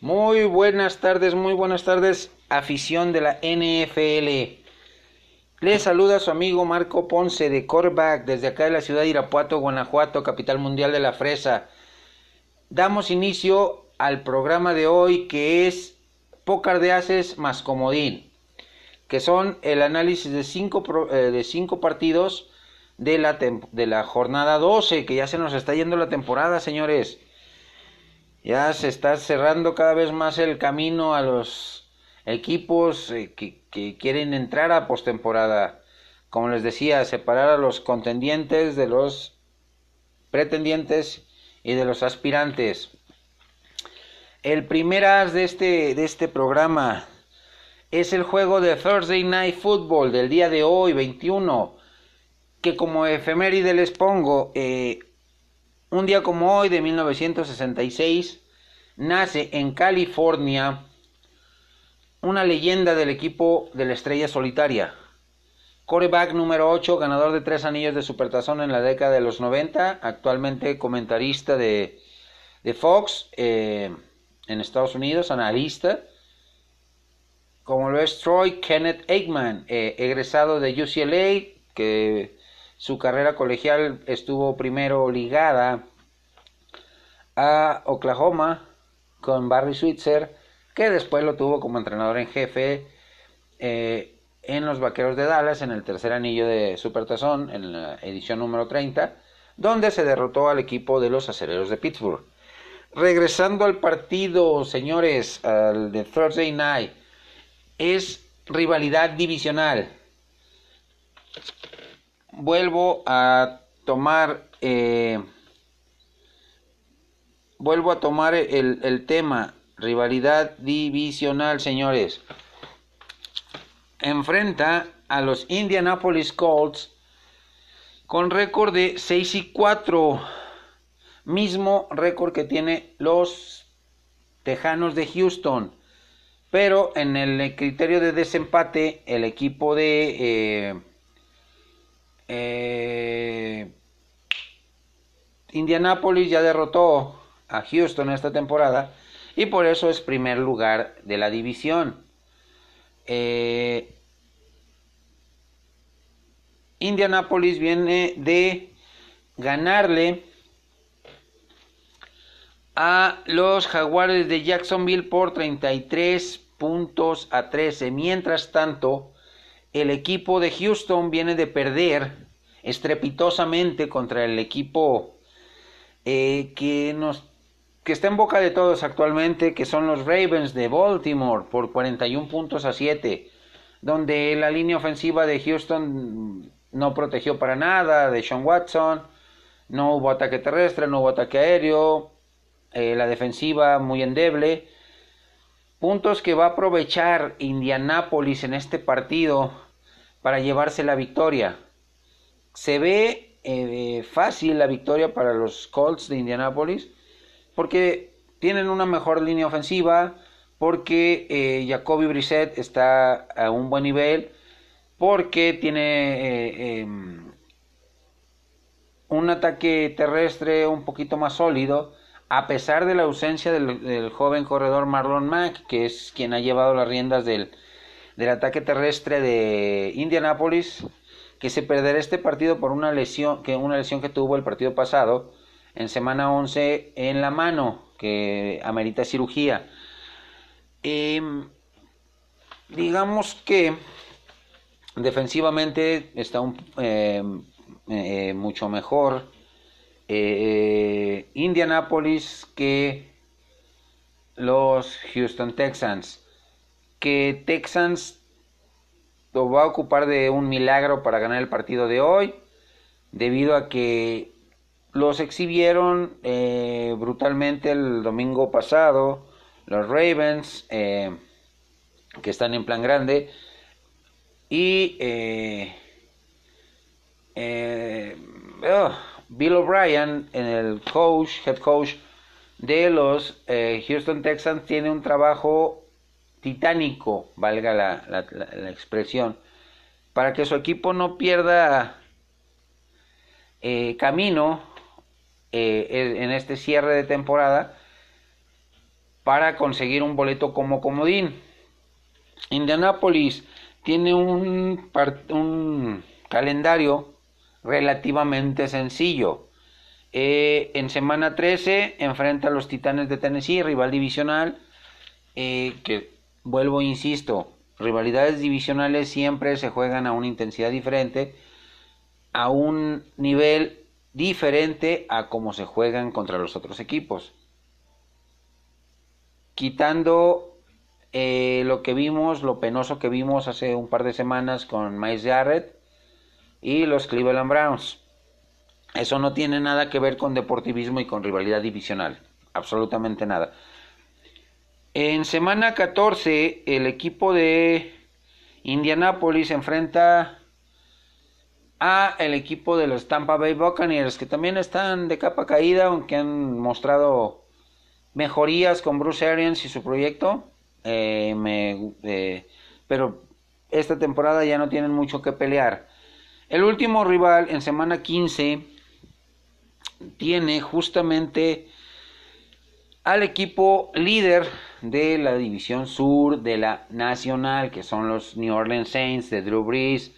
Muy buenas tardes, muy buenas tardes, afición de la NFL. Les saluda su amigo Marco Ponce de Corback desde acá de la ciudad de Irapuato, Guanajuato, capital mundial de la fresa. Damos inicio al programa de hoy que es Pócar de Haces más Comodín, que son el análisis de cinco, eh, de cinco partidos de la, de la jornada 12, que ya se nos está yendo la temporada, señores. Ya se está cerrando cada vez más el camino a los equipos eh, que, quieren entrar a postemporada. Como les decía, separar a los contendientes de los pretendientes y de los aspirantes. El primer as de este, de este programa es el juego de Thursday Night Football del día de hoy, 21, que como efeméride les pongo, eh, un día como hoy de 1966 nace en California una leyenda del equipo de la estrella solitaria. Coreback número 8, ganador de tres anillos de supertazón en la década de los 90, actualmente comentarista de, de Fox eh, en Estados Unidos, analista. Como lo es Troy Kenneth Aikman, eh, egresado de UCLA, que su carrera colegial estuvo primero ligada a Oklahoma con Barry Switzer, que después lo tuvo como entrenador en jefe eh, en los Vaqueros de Dallas en el tercer anillo de Supertazón, en la edición número 30, donde se derrotó al equipo de los Acereros de Pittsburgh. Regresando al partido, señores, al de Thursday Night, es rivalidad divisional vuelvo a tomar eh, vuelvo a tomar el, el, tema rivalidad divisional señores. Enfrenta a los Indianapolis Colts con récord de 6 y 4 mismo récord que tiene los Tejanos de Houston. Pero en el criterio de desempate el equipo de eh, eh, Indianapolis ya derrotó a Houston esta temporada y por eso es primer lugar de la división. Eh, Indianapolis viene de ganarle a los Jaguares de Jacksonville por 33 puntos a 13. Mientras tanto, el equipo de Houston viene de perder estrepitosamente contra el equipo eh, que nos está en boca de todos actualmente, que son los Ravens de Baltimore por 41 puntos a 7, donde la línea ofensiva de Houston no protegió para nada de Sean Watson, no hubo ataque terrestre, no hubo ataque aéreo, eh, la defensiva muy endeble. Puntos que va a aprovechar Indianápolis en este partido para llevarse la victoria. Se ve eh, fácil la victoria para los Colts de Indianápolis porque tienen una mejor línea ofensiva, porque eh, Jacoby Brissett está a un buen nivel, porque tiene eh, em, un ataque terrestre un poquito más sólido, a pesar de la ausencia del, joven corredor Marlon Mack, que es quien ha llevado las riendas del, del ataque terrestre de Indianapolis, que se perderá este partido por una lesión que, una lesión que tuvo el partido pasado en semana 11 en la mano, que amerita cirugía. Em, digamos que defensivamente está un, em, eh, mucho mejor eh, Indianapolis que los Houston Texans. Que Texans lo va a ocupar de un milagro para ganar el partido de hoy, debido a que los exhibieron eh, brutalmente el domingo pasado los Ravens, eh, que están en plan grande, y oh, Bill O'Brien, en el coach, head coach de los eh, Houston Texans, tiene un trabajo titánico, valga la, expresión, para que su equipo no pierda eh, camino eh, en este cierre de temporada para conseguir un boleto como comodín. Indianapolis tiene un calendario relativamente sencillo. Eh, en semana 13 enfrenta a los Titanes de Tennessee, rival divisional, eh, que vuelvo, insisto, rivalidades divisionales siempre se juegan a una intensidad diferente, a un nivel diferente a como se juegan contra los otros equipos. Quitando eh, lo que vimos, lo penoso que vimos hace un par de semanas con Miles Jarrett y los Cleveland Browns. Eso no tiene nada que ver con deportivismo y con rivalidad divisional. Absolutamente nada. En semana 14, el equipo de Indianapolis enfrenta a el equipo de los Tampa Bay Buccaneers, que también están de capa caída, aunque han mostrado mejorías con Bruce Arians y su proyecto. Eh, eh, pero esta temporada ya no tienen mucho que pelear. El último rival en semana 15 tiene justamente al equipo líder de la división sur de la nacional, que son los New Orleans Saints de Drew Brees,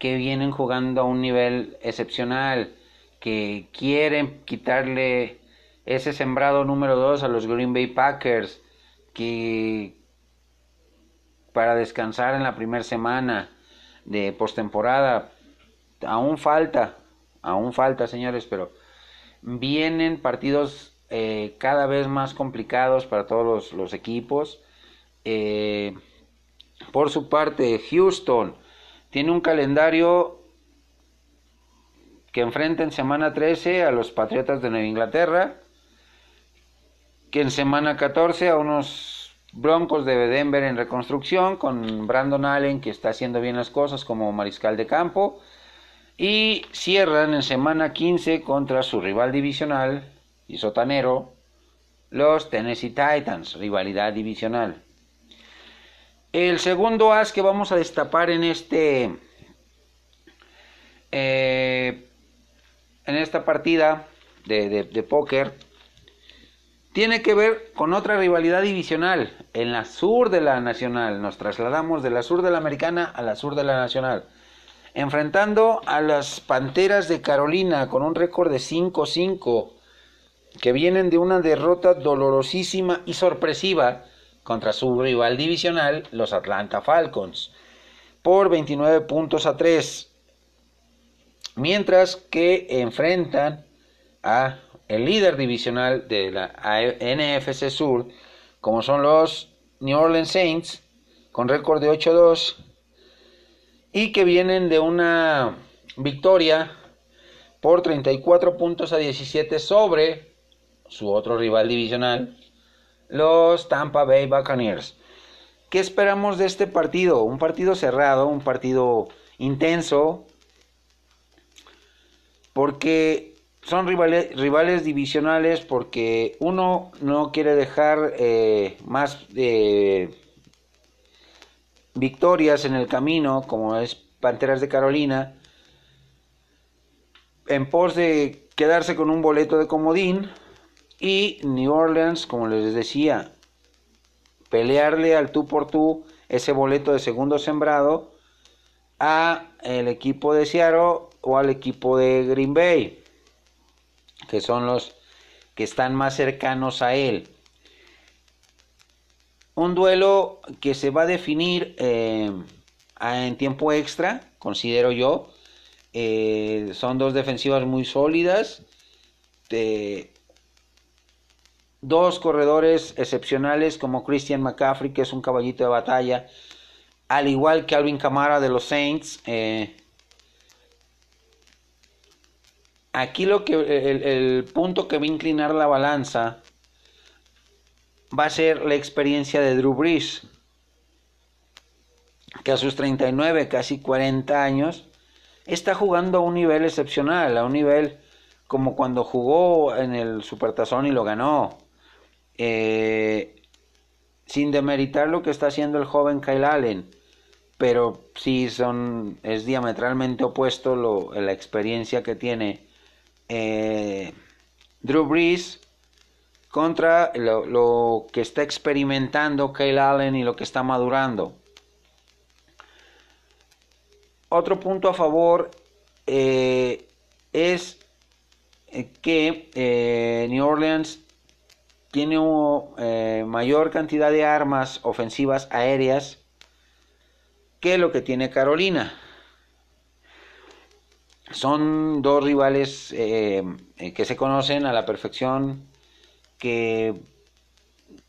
que vienen jugando a un nivel excepcional, que quieren quitarle ese sembrado número 2 a los Green Bay Packers, que para descansar en la primera semana de postemporada, aún falta, aún falta señores, pero vienen partidos eh, cada vez más complicados para todos los, equipos. Eh, por su parte, Houston tiene un calendario que enfrenta en semana 13 a los Patriotas de Nueva Inglaterra, que en semana 14 a unos Broncos de Denver en reconstrucción, con Brandon Allen que está haciendo bien las cosas como mariscal de campo, y cierran en semana 15 contra su rival divisional y sotanero, los Tennessee Titans, rivalidad divisional. El segundo as que vamos a destapar en este eh, en esta partida de, de, póker tiene que ver con otra rivalidad divisional en la sur de la nacional. Nos trasladamos de la sur de la americana a la sur de la nacional. Enfrentando a las Panteras de Carolina con un récord de 5-5 que vienen de una derrota dolorosísima y sorpresiva contra su rival divisional, los Atlanta Falcons, por 29 puntos a 3. Mientras que enfrentan a el líder divisional de la NFC Sur, como son los New Orleans Saints, con récord de 8-2, y que vienen de una victoria por 34 puntos a 17 sobre su otro rival divisional, los Tampa Bay Buccaneers. ¿Qué esperamos de este partido? Un partido cerrado, un partido intenso, porque son rivales, rivales divisionales, porque uno no quiere dejar eh, más de victorias en el camino, como es Panteras de Carolina, en pos de quedarse con un boleto de comodín y New Orleans, como les decía, pelearle al tú por tú ese boleto de segundo sembrado a el equipo de Seattle o al equipo de Green Bay, que son los que están más cercanos a él. Un duelo que se va a definir eh, en tiempo extra, considero yo. Eh, son dos defensivas muy sólidas. Dos corredores excepcionales como Christian McCaffrey, que es un caballito de batalla, al igual que Alvin Kamara de los Saints. Eh, aquí lo que el, punto que va a inclinar la balanza va a ser la experiencia de Drew Brees, que a sus 39, casi 40 años, está jugando a un nivel excepcional, a un nivel como cuando jugó en el Supertazón y lo ganó. Eh, sin demeritar lo que está haciendo el joven Kyle Allen, pero sí son, es diametralmente opuesto lo, la experiencia que tiene eh, Drew Brees contra lo, que está experimentando Kyle Allen y lo que está madurando. Otro punto a favor eh, es eh, que eh, New Orleans tiene una mayor cantidad de armas ofensivas aéreas que lo que tiene Carolina. Son dos rivales que se conocen a la perfección que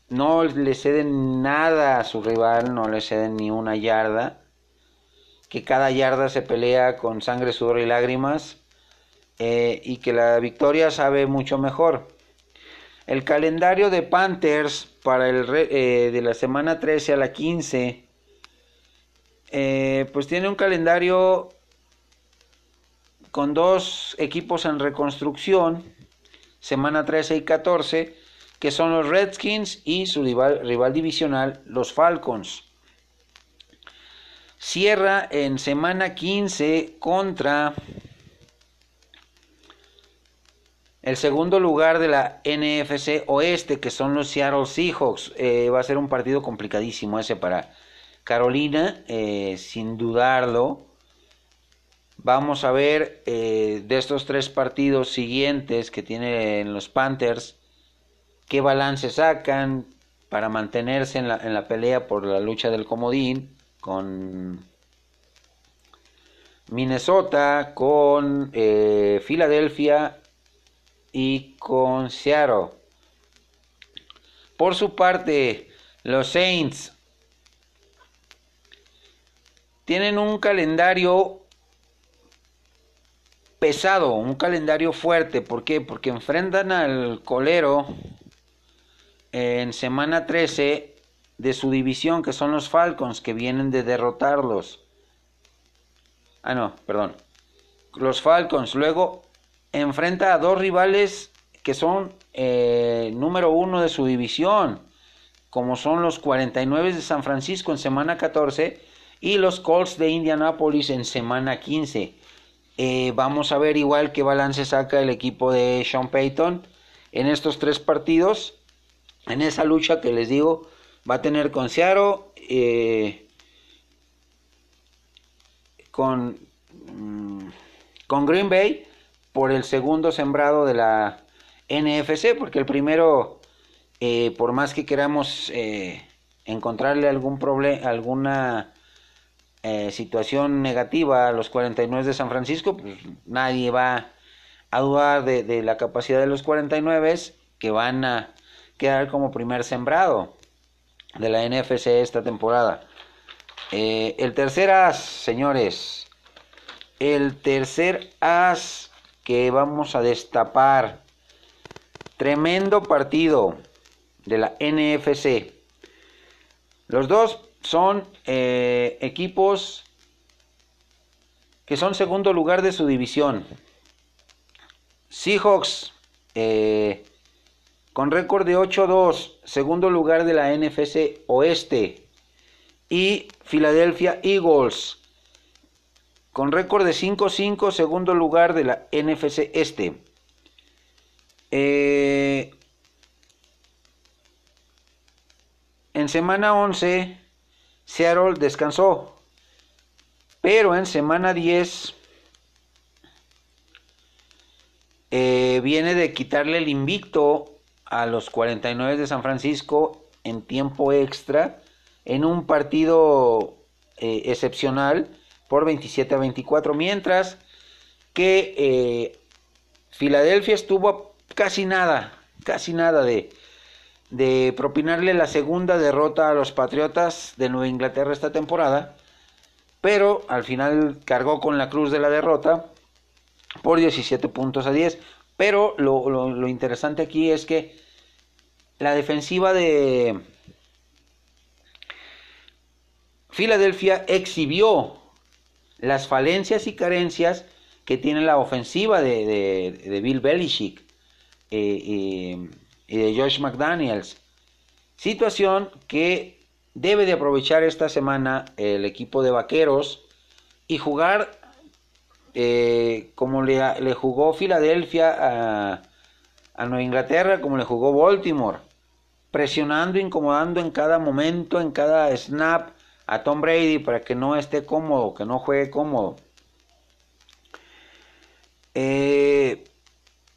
no le ceden nada a su rival, no le ceden ni una yarda, que cada yarda se pelea con sangre, sudor y lágrimas, eh, y que la victoria sabe mucho mejor. El calendario de Panthers para el eh, de la semana 13 a la 15, eh, pues tiene un calendario con dos equipos en reconstrucción, semana 13 y 14, que son los Redskins y su rival, divisional, los Falcons. Cierra en semana 15 contra el segundo lugar de la NFC Oeste, que son los Seattle Seahawks. Eh, va a ser un partido complicadísimo ese para Carolina, eh, sin dudarlo. Vamos a ver eh, de estos tres partidos siguientes que tienen los Panthers qué balance sacan para mantenerse en la, pelea por la lucha del comodín con Minnesota, con eh, Filadelfia y con Seattle. Por su parte, los Saints tienen un calendario pesado, un calendario fuerte. ¿Por qué? Porque enfrentan al colero en semana 13 de su división, que son los Falcons, que vienen de derrotarlos. Ah, no, perdón. Los Falcons. Luego enfrenta a dos rivales que son eh, número uno de su división, como son los 49 de San Francisco en semana 14 y los Colts de Indianapolis en semana 15. Eh, vamos a ver igual qué balance saca el equipo de Sean Payton en estos tres partidos en esa lucha que les digo va a tener con Seattle eh, con mm, con Green Bay por el segundo sembrado de la NFC porque el primero eh, por más que queramos eh, encontrarle algún problema alguna situación negativa a los 49 de San Francisco pues nadie va a dudar de la capacidad de los 49 que van a quedar como primer sembrado de la NFC esta temporada. Eh, el tercer as, señores, el tercer as que vamos a destapar. Tremendo partido de la NFC. Los dos son eh, equipos que son segundo lugar de su división. Seahawks eh, con récord de 8-2, segundo lugar de la NFC Oeste. Y Philadelphia Eagles, con récord de 5-5, segundo lugar de la NFC Este. Eh, en semana 11, Seattle descansó. Pero en semana 10 eh, viene de quitarle el invicto a los 49 de San Francisco en tiempo extra en un partido eh, excepcional por 27 a 24, mientras que eh, Filadelfia estuvo casi nada, casi nada de, de propinarle la segunda derrota a los Patriotas de Nueva Inglaterra esta temporada, pero al final cargó con la cruz de la derrota por 17 puntos a 10. Pero lo, lo interesante aquí es que la defensiva de Filadelfia exhibió las falencias y carencias que tiene la ofensiva de, Bill Belichick eh, y de Josh McDaniels. Situación que debe de aprovechar esta semana el equipo de Vaqueros y jugar eh, como le, jugó Filadelfia a, a Nueva Inglaterra como le jugó Baltimore, presionando, incomodando en cada momento, en cada snap a Tom Brady para que no esté cómodo, que no juegue cómodo. Eh,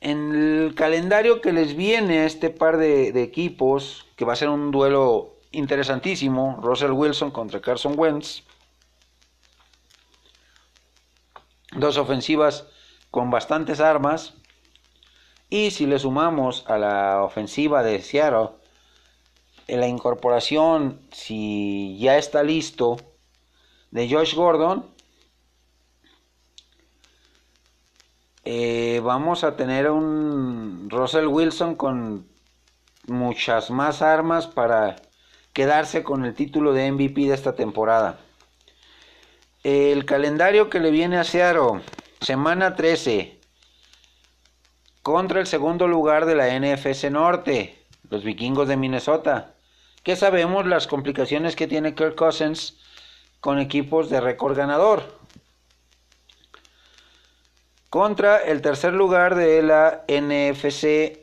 en el calendario que les viene a este par de, de, equipos, que va a ser un duelo interesantísimo, Russell Wilson contra Carson Wentz, dos ofensivas con bastantes armas, y si le sumamos a la ofensiva de Seattle, en la incorporación, si ya está listo, de Josh Gordon, eh, vamos a tener un Russell Wilson con muchas más armas para quedarse con el título de MVP de esta temporada. El calendario que le viene a Seattle, semana 13, contra el segundo lugar de la NFC Norte, los vikingos de Minnesota. Que sabemos las complicaciones que tiene Kirk Cousins con equipos de récord ganador contra el tercer lugar de la NFC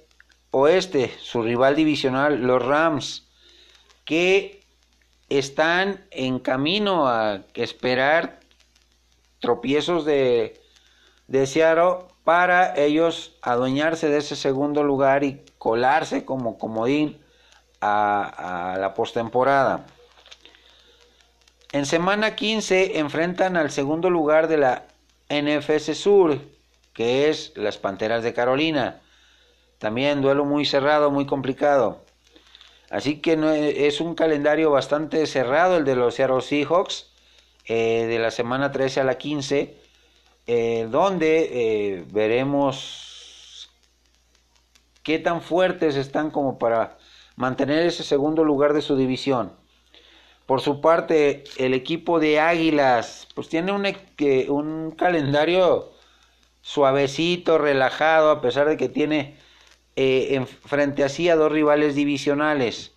Oeste, su rival divisional, los Rams, que están en camino a esperar tropiezos de, de para ellos adueñarse de ese segundo lugar y colarse como comodín a, la postemporada. En semana 15 enfrentan al segundo lugar de la NFC Sur, que es las Panteras de Carolina. También duelo muy cerrado, muy complicado. Así que es un calendario bastante cerrado el de los Seattle Seahawks, eh, de la semana 13 a la 15, eh, donde eh, veremos qué tan fuertes están como para mantener ese segundo lugar de su división. Por su parte, el equipo de Águilas, pues tiene un, un calendario suavecito, relajado, a pesar de que tiene eh, en frente así a dos rivales divisionales.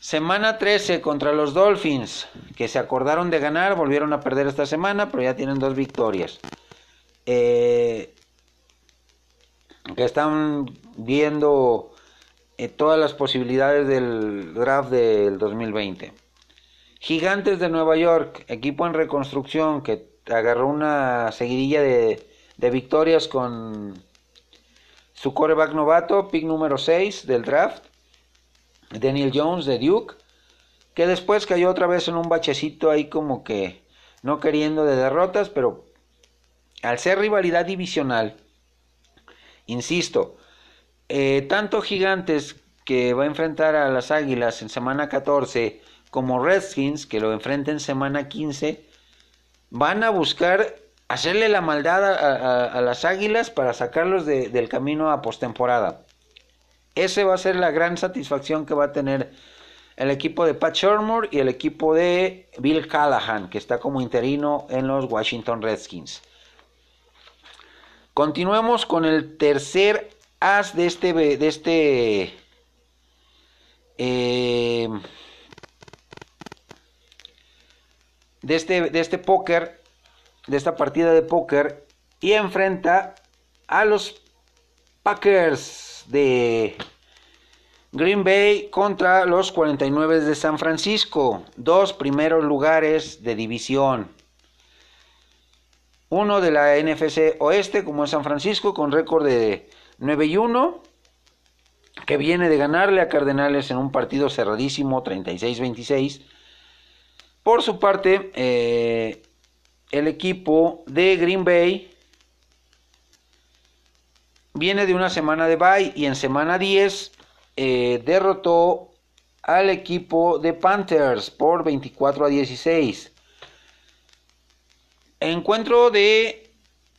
Semana 13 contra los Dolphins, que se acordaron de ganar, volvieron a perder esta semana, pero ya tienen dos victorias. Eh, que están viendo eh, todas las posibilidades del draft del 2020. Gigantes de Nueva York, equipo en reconstrucción que agarró una seguidilla de, victorias con su coreback novato, pick número 6 del draft, Daniel Jones de Duke, que después cayó otra vez en un bachecito ahí como que no queriendo de derrotas, pero al ser rivalidad divisional, insisto, eh, tanto Gigantes que va a enfrentar a las Águilas en semana 14 como Redskins que lo enfrenta en semana 15, van a buscar hacerle la maldad a, las águilas para sacarlos del camino a postemporada. Ese va a ser la gran satisfacción que va a tener el equipo de Pat Shermer y el equipo de Bill Callahan, que está como interino en los Washington Redskins. Continuemos con el tercer as de este de este eh, de este, de este póker, de esta partida de póker, y enfrenta a los Packers de Green Bay contra los 49 de San Francisco, dos primeros lugares de división. Uno de la NFC Oeste, como es San Francisco, con récord de 9 y 1, que viene de ganarle a Cardenales en un partido cerradísimo 36-26 por su parte, eh, el equipo de Green Bay viene de una semana de bye y en semana 10 eh, derrotó al equipo de Panthers por 24 a 16. Encuentro de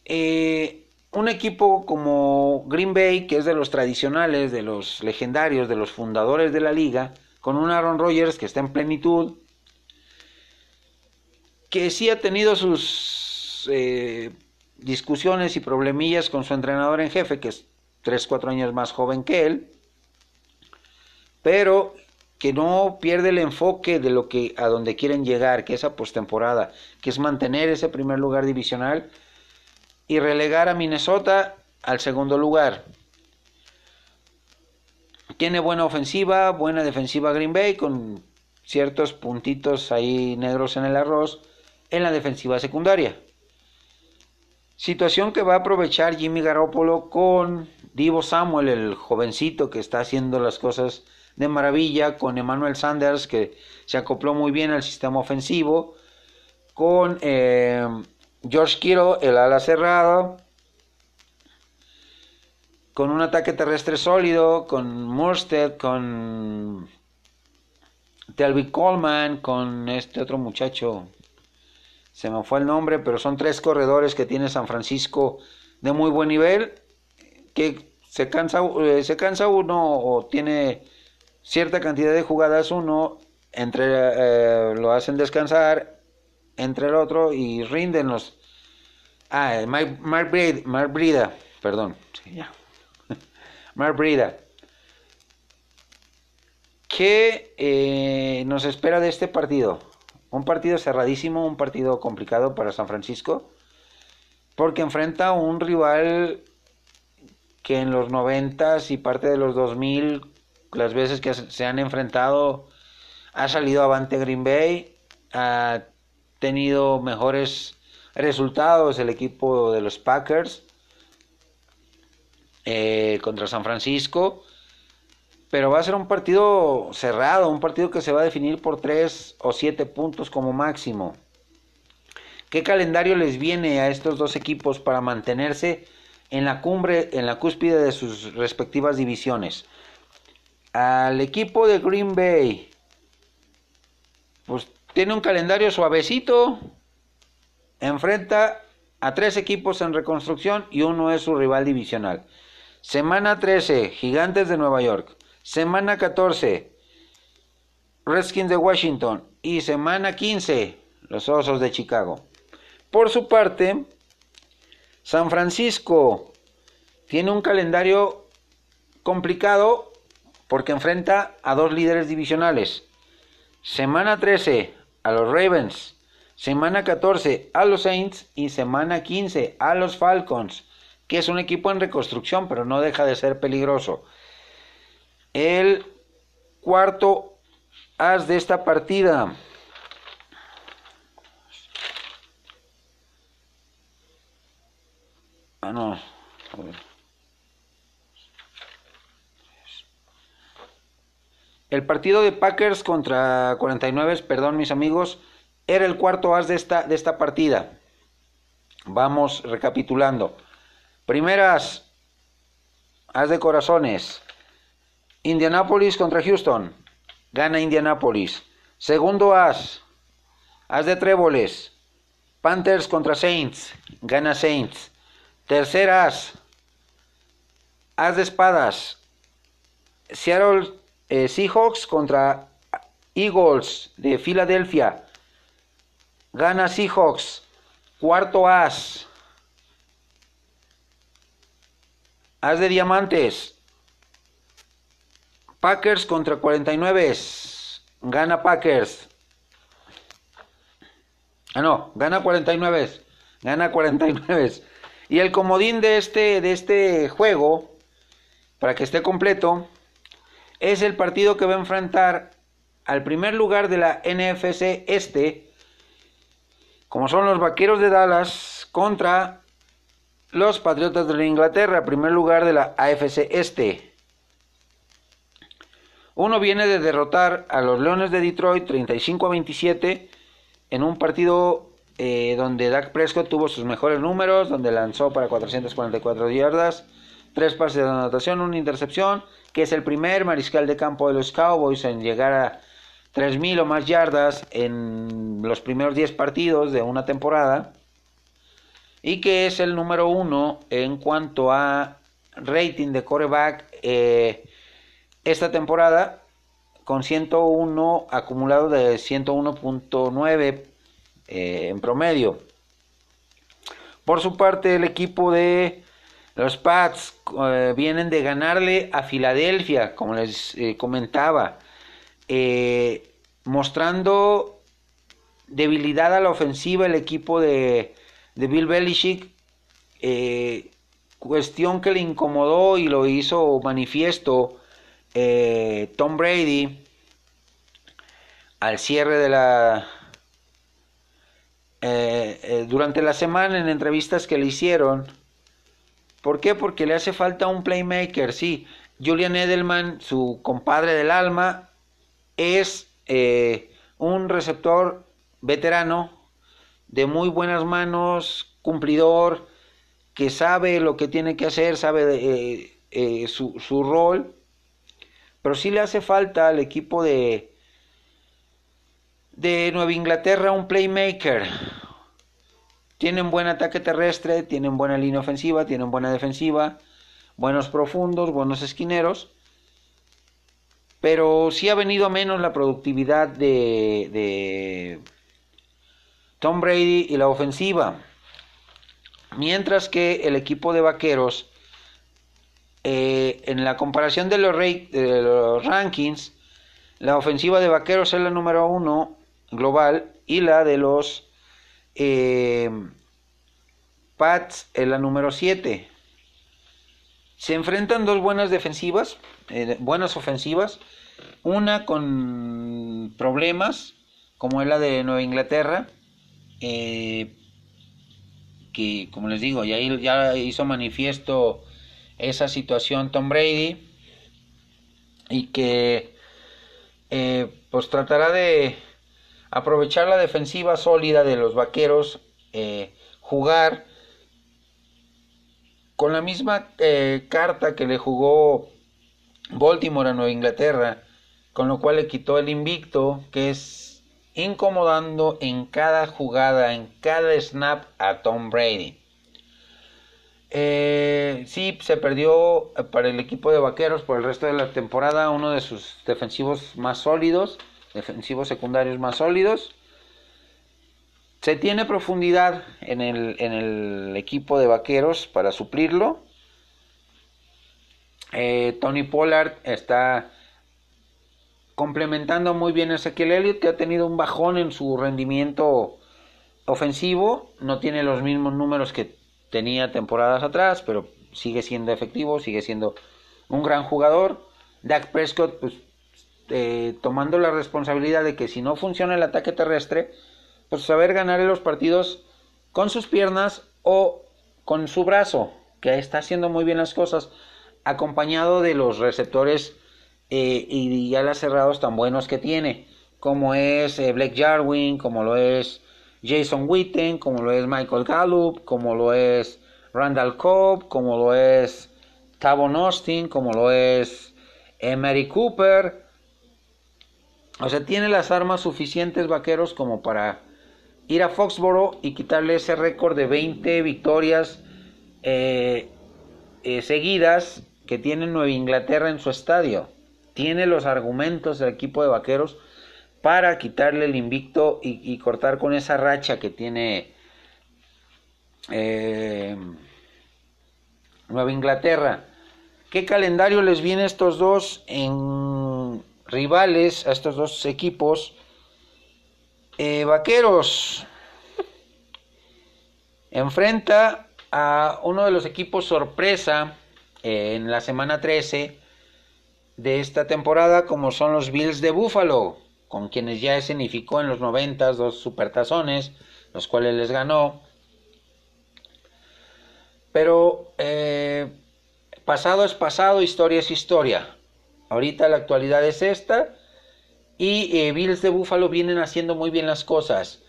eh, un equipo como Green Bay, que es de los tradicionales, de los legendarios, de los fundadores de la liga, con un Aaron Rodgers que está en plenitud, que sí ha tenido sus eh, discusiones y problemillas con su entrenador en jefe, que es 3, 4 años más joven que él, pero que no pierde el enfoque de lo que a donde quieren llegar, que es a postemporada, que es mantener ese primer lugar divisional y relegar a Minnesota al segundo lugar. Tiene buena ofensiva, buena defensiva Green Bay, con ciertos puntitos ahí negros en el arroz en la defensiva secundaria. Situación que va a aprovechar Jimmy Garoppolo con Divo Samuel, el jovencito que está haciendo las cosas de maravilla, con Emmanuel Sanders, que se acopló muy bien al sistema ofensivo, con eh, George Kittle, el ala cerrada, con un ataque terrestre sólido, con Mursted, con Telby Coleman, con este otro muchacho, se me fue el nombre, pero son tres corredores que tiene San Francisco de muy buen nivel, que se cansa, eh, se cansa uno o tiene cierta cantidad de jugadas uno, entre eh, lo hacen descansar entre el otro y rinden los... Ah, Mark, Brida, perdón, ya. Mark Brida. ¿Qué eh, nos espera de este partido? Un partido cerradísimo, un partido complicado para San Francisco, porque enfrenta a un rival que en los 90 y parte de los 2000, las veces que se han enfrentado, ha salido avante Green Bay, ha tenido mejores resultados el equipo de los Packers eh, contra San Francisco pero va a ser un partido cerrado, un partido que se va a definir por 3 o 7 puntos como máximo. ¿Qué calendario les viene a estos dos equipos para mantenerse en la cumbre, en la cúspide de sus respectivas divisiones? Al equipo de Green Bay, pues tiene un calendario suavecito, enfrenta a tres equipos en reconstrucción y uno es su rival divisional. Semana 13, Gigantes de Nueva York. Semana 14, Redskins de Washington. Y semana 15, los Osos de Chicago. Por su parte, San Francisco tiene un calendario complicado porque enfrenta a dos líderes divisionales. Semana 13 a los Ravens, semana 14 a los Saints y semana 15 a los Falcons, que es un equipo en reconstrucción, pero no deja de ser peligroso. El cuarto as de esta partida. Ah, no. El partido de Packers contra 49, perdón mis amigos, era el cuarto as de esta, de esta partida. Vamos recapitulando. Primeras, as de corazones. Indianapolis contra Houston. Gana Indianapolis. Segundo as. As de tréboles. Panthers contra Saints. Gana Saints. Tercer as. As de espadas. Seattle eh, Seahawks contra Eagles de Filadelfia. Gana Seahawks. Cuarto as. As de diamantes. Packers contra 49. Gana Packers. Ah, no, gana 49. Gana 49. Y el comodín de este, de este juego, para que esté completo, es el partido que va a enfrentar al primer lugar de la NFC Este, como son los Vaqueros de Dallas, contra los Patriotas de Inglaterra, primer lugar de la AFC Este. Uno viene de derrotar a los Leones de Detroit 35 a 27 en un partido eh, donde Dak Prescott tuvo sus mejores números, donde lanzó para 444 yardas, tres pases de anotación, una intercepción, que es el primer mariscal de campo de los Cowboys en llegar a 3.000 o más yardas en los primeros 10 partidos de una temporada y que es el número uno en cuanto a rating de coreback eh, esta temporada con 101 acumulado de 101.9 eh, en promedio. Por su parte, el equipo de los Pats eh, vienen de ganarle a Filadelfia, como les eh, comentaba, mostrando debilidad a la ofensiva el equipo de, de Bill Belichick, cuestión que le incomodó y lo hizo manifiesto eh, Tom Brady al cierre de la eh, eh, durante la semana en entrevistas que le hicieron ¿por qué? porque le hace falta un playmaker sí, Julian Edelman su compadre del alma es un receptor veterano de muy buenas manos cumplidor que sabe lo que tiene que hacer sabe su, su rol pero sí le hace falta al equipo de, de Nueva Inglaterra un playmaker. Tienen buen ataque terrestre, tienen buena línea ofensiva, tienen buena defensiva, buenos profundos, buenos esquineros. Pero sí ha venido a menos la productividad de, de Tom Brady y la ofensiva. Mientras que el equipo de vaqueros eh, en la comparación de los, rankings, la ofensiva de Vaqueros es la número uno global y la de los eh, Pats es la número 7. Se enfrentan dos buenas defensivas, eh, buenas ofensivas, una con problemas, como es la de Nueva Inglaterra, que como les digo, ya, ya hizo manifiesto esa situación Tom Brady y que eh, pues tratará de aprovechar la defensiva sólida de los vaqueros, eh, jugar con la misma eh, carta que le jugó Baltimore a Nueva Inglaterra, con lo cual le quitó el invicto, que es incomodando en cada jugada, en cada snap a Tom Brady. Eh, sí, se perdió eh, para el equipo de Vaqueros por el resto de la temporada uno de sus defensivos más sólidos, defensivos secundarios más sólidos. Se tiene profundidad en el, equipo de Vaqueros para suplirlo. Eh, Tony Pollard está complementando muy bien a Ezequiel Elliott, que ha tenido un bajón en su rendimiento ofensivo. No tiene los mismos números que tenía temporadas atrás, pero sigue siendo efectivo, sigue siendo un gran jugador. Dak Prescott, pues, eh, tomando la responsabilidad de que si no funciona el ataque terrestre, pues saber ganar los partidos con sus piernas o con su brazo, que está haciendo muy bien las cosas, acompañado de los receptores eh, y alas cerrados tan buenos que tiene, como es eh, Blake Jarwin, como lo es Jason Witten, como lo es Michael Gallup, como lo es Randall Cobb, como lo es Tavon Austin, como lo es Emery Cooper. O sea, tiene las armas suficientes vaqueros como para ir a Foxboro y quitarle ese récord de 20 victorias eh, eh, seguidas que tiene Nueva Inglaterra en su estadio. Tiene los argumentos del equipo de vaqueros para quitarle el invicto y, cortar con esa racha que tiene eh, Nueva Inglaterra. ¿Qué calendario les viene a estos dos en rivales, a estos dos equipos? Eh, vaqueros enfrenta a uno de los equipos sorpresa eh, en la semana 13 de esta temporada, como son los Bills de Buffalo con quienes ya escenificó en los noventas dos supertazones, los cuales les ganó. Pero eh, pasado es pasado, historia es historia. Ahorita la actualidad es esta. Y eh, Bills de Buffalo vienen haciendo muy bien las cosas.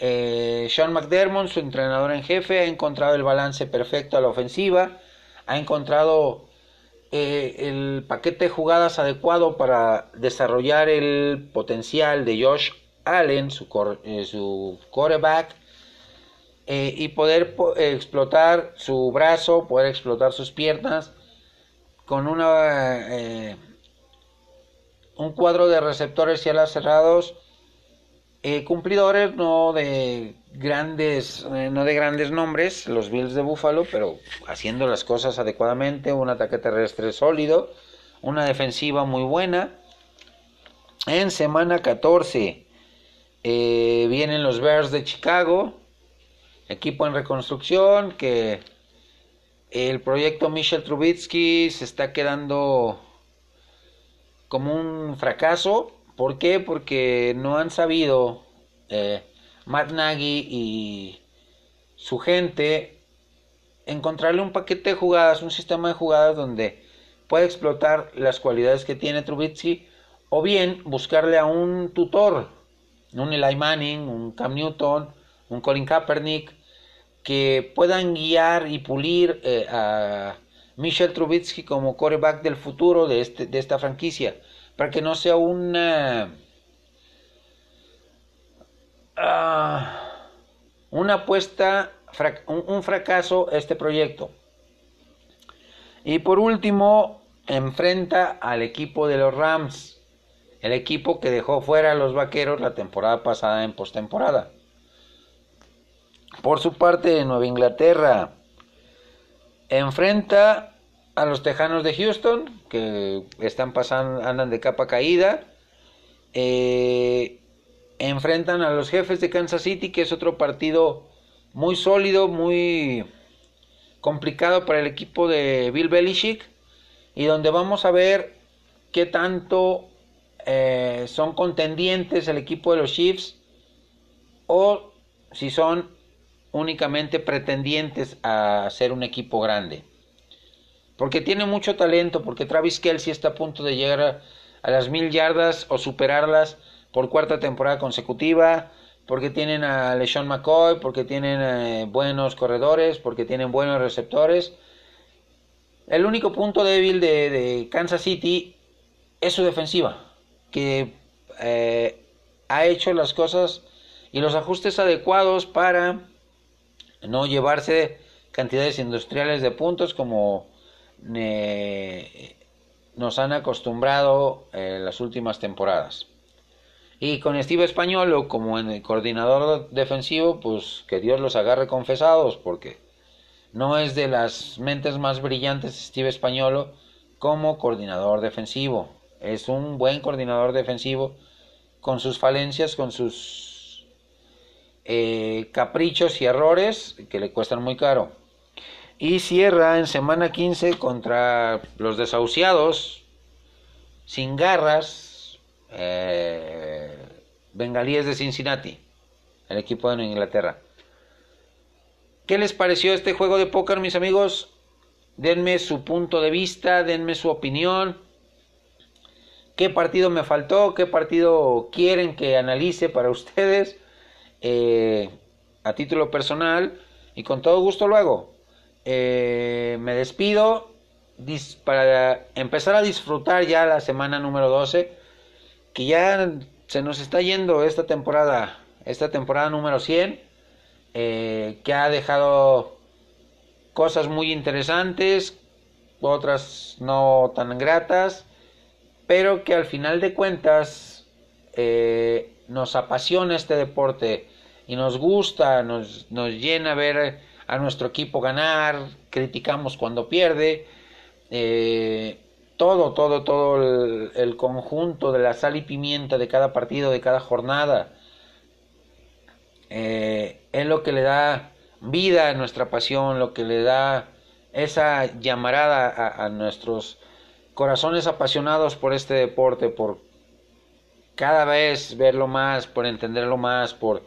Eh, Sean McDermott, su entrenador en jefe, ha encontrado el balance perfecto a la ofensiva. Ha encontrado eh, el paquete de jugadas adecuado para desarrollar el potencial de Josh Allen, su, eh, su eh, y poder explotar su brazo, poder explotar sus piernas con una un cuadro de receptores y alas cerrados cumplidores no de grandes, eh, no de grandes nombres, los Bills de Buffalo, pero haciendo las cosas adecuadamente, un ataque terrestre sólido, una defensiva muy buena. En semana 14 eh, vienen los Bears de Chicago, equipo en reconstrucción, que el proyecto Michel Trubitsky se está quedando como un fracaso. ¿Por qué? Porque no han sabido eh, Matt Nagy y su gente encontrarle un paquete de jugadas, un sistema de jugadas donde puede explotar las cualidades que tiene Trubitsky o bien buscarle a un tutor, un Eli Manning, un Cam Newton, un Colin Kaepernick, que puedan guiar y pulir eh, a Michel Trubitsky como coreback del futuro de, este, de esta franquicia, para que no sea una... Ah, una apuesta, un fracaso este proyecto. Y por último, enfrenta al equipo de los Rams, el equipo que dejó fuera a los Vaqueros la temporada pasada en postemporada. Por su parte, Nueva Inglaterra enfrenta a los Tejanos de Houston, que están pasando, andan de capa caída. Eh, enfrentan a los jefes de Kansas City, que es otro partido muy sólido, muy complicado para el equipo de Bill Belichick y donde vamos a ver qué tanto eh, son contendientes el equipo de los Chiefs o si son únicamente pretendientes a ser un equipo grande. Porque tiene mucho talento, porque Travis Kelsey está a punto de llegar a las mil yardas o superarlas por cuarta temporada consecutiva porque tienen a LeSean McCoy, porque tienen eh, buenos corredores, porque tienen buenos receptores. El único punto débil de, Kansas City es su defensiva, que eh, ha hecho las cosas y los ajustes adecuados para no llevarse cantidades industriales de puntos como eh, nos han acostumbrado en las últimas temporadas. Y con Steve Españolo como en el coordinador defensivo, pues que Dios los agarre confesados, porque no es de las mentes más brillantes Steve Españolo como coordinador defensivo. Es un buen coordinador defensivo con sus falencias, con sus eh, caprichos y errores que le cuestan muy caro. Y cierra en semana 15 contra los desahuciados, sin garras, eh, bengalíes de Cincinnati, el equipo de Inglaterra. ¿Qué les pareció este juego de póker, mis amigos? Denme su punto de vista, denme su opinión. ¿Qué partido me faltó? ¿Qué partido quieren que analice para ustedes? Eh, a título personal y con todo gusto lo hago. Eh, me despido. Para empezar a disfrutar ya la semana número 12 que ya se nos está yendo esta temporada, esta temporada número 100, eh, que ha dejado cosas muy interesantes, otras no tan gratas, pero que al final de cuentas eh, nos apasiona este deporte y nos gusta, nos, nos llena ver a nuestro equipo ganar, criticamos cuando pierde. Eh, todo, todo, todo el, conjunto de la sal y pimienta de cada partido, de cada jornada. Eh, es lo que le da vida a nuestra pasión, lo que le da esa llamarada a, nuestros corazones apasionados por este deporte, por cada vez verlo más, por entenderlo más, por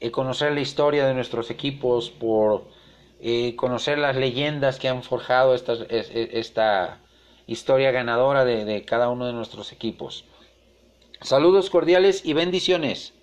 eh, conocer la historia de nuestros equipos, por eh, conocer las leyendas que han forjado esta, esta historia ganadora de, de cada uno de nuestros equipos. Saludos cordiales y bendiciones.